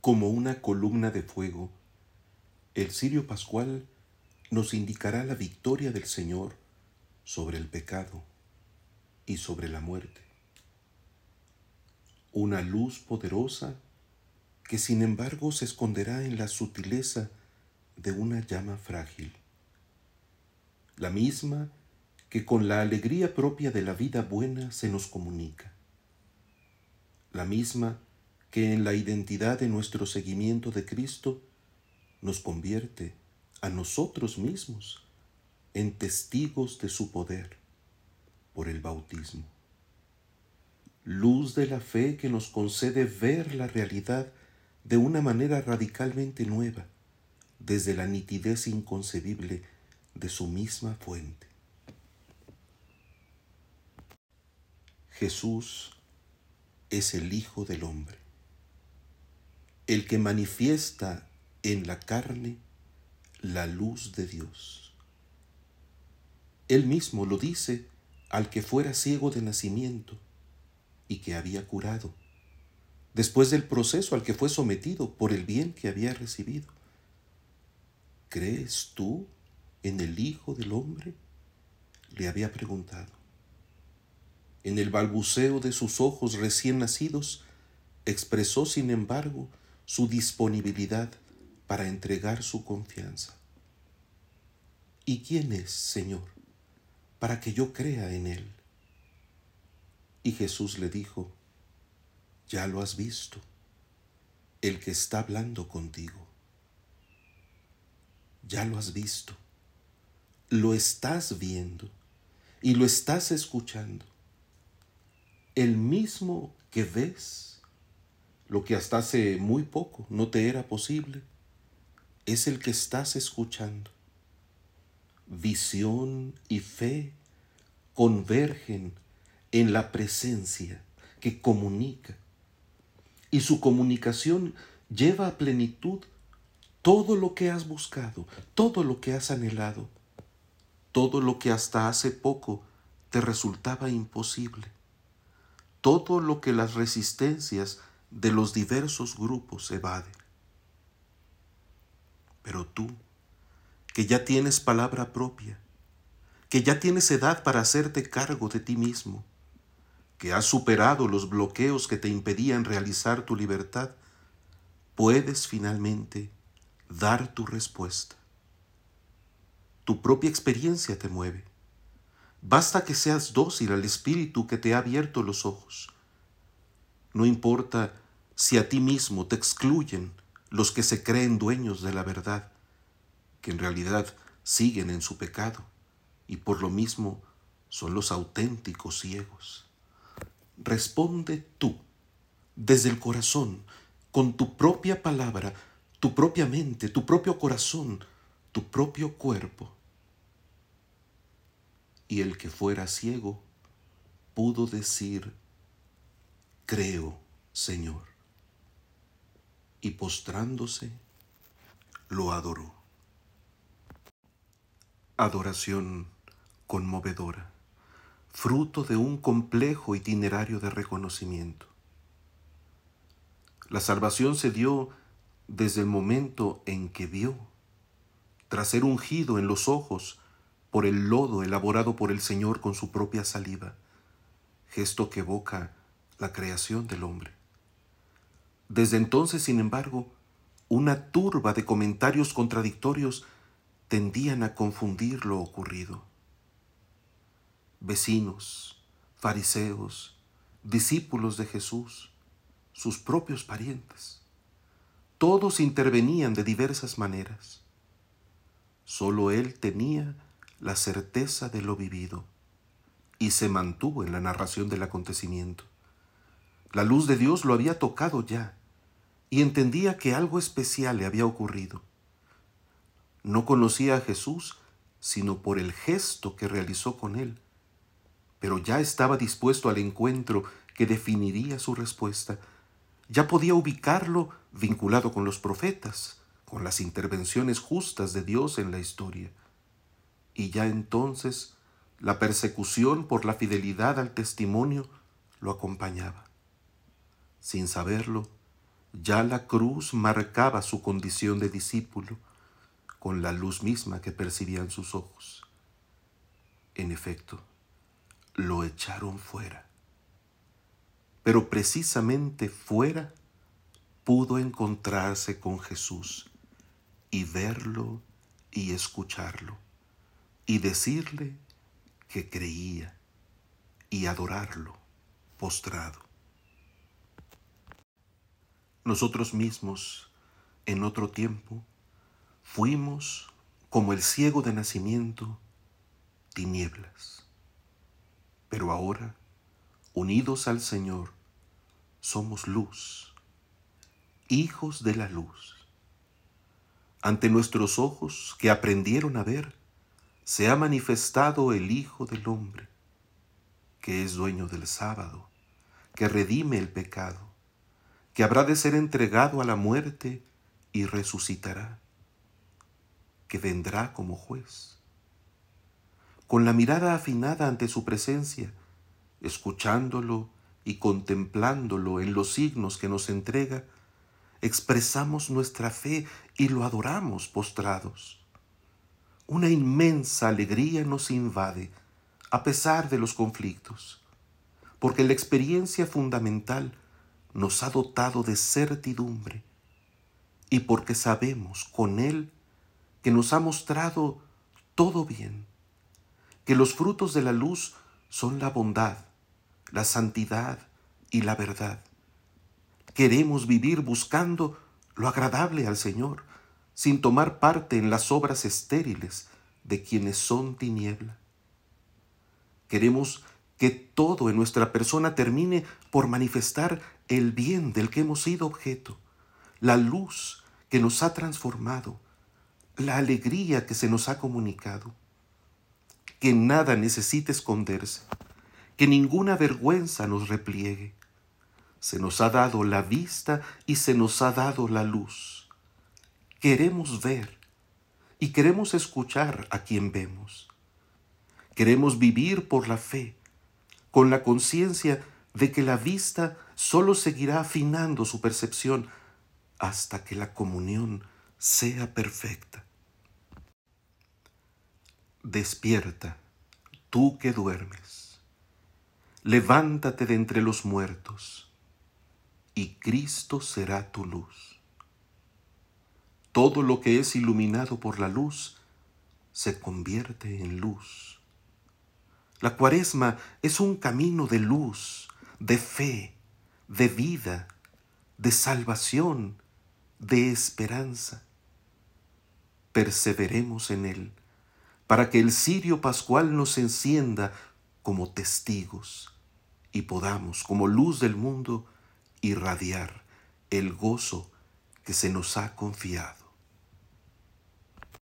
Como una columna de fuego, el cirio pascual nos indicará la victoria del Señor sobre el pecado y sobre la muerte. Una luz poderosa que sin embargo se esconderá en la sutileza de una llama frágil, la misma que con la alegría propia de la vida buena se nos comunica, la misma que en la identidad de nuestro seguimiento de Cristo nos convierte a nosotros mismos en testigos de su poder por el bautismo. Luz de la fe que nos concede ver la realidad de una manera radicalmente nueva, desde la nitidez inconcebible de su misma fuente. Jesús es el Hijo del Hombre, el que manifiesta en la carne la luz de Dios. Él mismo lo dice al que fuera ciego de nacimiento y que había curado, después del proceso al que fue sometido por el bien que había recibido. ¿Crees tú en el Hijo del Hombre? le había preguntado. En el balbuceo de sus ojos recién nacidos, expresó sin embargo su disponibilidad para entregar su confianza. ¿Y quién es, Señor, para que yo crea en Él? Y Jesús le dijo, ya lo has visto, el que está hablando contigo. Ya lo has visto, lo estás viendo y lo estás escuchando. El mismo que ves, lo que hasta hace muy poco no te era posible, es el que estás escuchando. Visión y fe convergen en la presencia que comunica. Y su comunicación lleva a plenitud todo lo que has buscado, todo lo que has anhelado, todo lo que hasta hace poco te resultaba imposible, todo lo que las resistencias de los diversos grupos evaden. Pero tú, que ya tienes palabra propia, que ya tienes edad para hacerte cargo de ti mismo, que has superado los bloqueos que te impedían realizar tu libertad, puedes finalmente dar tu respuesta. Tu propia experiencia te mueve. Basta que seas dócil al Espíritu que te ha abierto los ojos. No importa si a ti mismo te excluyen los que se creen dueños de la verdad, que en realidad siguen en su pecado y por lo mismo son los auténticos ciegos. Responde tú, desde el corazón, con tu propia palabra, tu propia mente, tu propio corazón, tu propio cuerpo. Y el que fuera ciego pudo decir, creo, Señor y postrándose, lo adoró. Adoración conmovedora, fruto de un complejo itinerario de reconocimiento. La salvación se dio desde el momento en que vio, tras ser ungido en los ojos por el lodo elaborado por el Señor con su propia saliva, gesto que evoca la creación del hombre. Desde entonces, sin embargo, una turba de comentarios contradictorios tendían a confundir lo ocurrido. Vecinos, fariseos, discípulos de Jesús, sus propios parientes, todos intervenían de diversas maneras. Solo él tenía la certeza de lo vivido y se mantuvo en la narración del acontecimiento. La luz de Dios lo había tocado ya y entendía que algo especial le había ocurrido. No conocía a Jesús sino por el gesto que realizó con él, pero ya estaba dispuesto al encuentro que definiría su respuesta. Ya podía ubicarlo vinculado con los profetas, con las intervenciones justas de Dios en la historia. Y ya entonces la persecución por la fidelidad al testimonio lo acompañaba. Sin saberlo, Ya la cruz marcaba su condición de discípulo con la luz misma que percibían sus ojos. En efecto, lo echaron fuera. Pero precisamente fuera pudo encontrarse con Jesús y verlo y escucharlo y decirle que creía y adorarlo postrado. Nosotros mismos, en otro tiempo, fuimos como el ciego de nacimiento, tinieblas. Pero ahora, unidos al Señor, somos luz, hijos de la luz. Ante nuestros ojos que aprendieron a ver, se ha manifestado el Hijo del Hombre, que es dueño del sábado, que redime el pecado que habrá de ser entregado a la muerte y resucitará, que vendrá como juez. Con la mirada afinada ante su presencia, escuchándolo y contemplándolo en los signos que nos entrega, expresamos nuestra fe y lo adoramos postrados. Una inmensa alegría nos invade a pesar de los conflictos, porque la experiencia fundamental nos ha dotado de certidumbre y porque sabemos con Él que nos ha mostrado todo bien, que los frutos de la luz son la bondad, la santidad y la verdad. Queremos vivir buscando lo agradable al Señor, sin tomar parte en las obras estériles de quienes son tiniebla. Queremos que todo en nuestra persona termine por manifestar el bien del que hemos sido objeto, la luz que nos ha transformado, la alegría que se nos ha comunicado. Que nada necesite esconderse, que ninguna vergüenza nos repliegue. Se nos ha dado la vista y se nos ha dado la luz. Queremos ver y queremos escuchar a quien vemos. Queremos vivir por la fe, con la conciencia de que la vista solo seguirá afinando su percepción hasta que la comunión sea perfecta. Despierta, tú que duermes, levántate de entre los muertos, y Cristo será tu luz. Todo lo que es iluminado por la luz se convierte en luz. La cuaresma es un camino de luz, de fe, de vida, de salvación, de esperanza. Perseveremos en él, para que el cirio pascual nos encienda como testigos y podamos, como luz del mundo, irradiar el gozo que se nos ha confiado.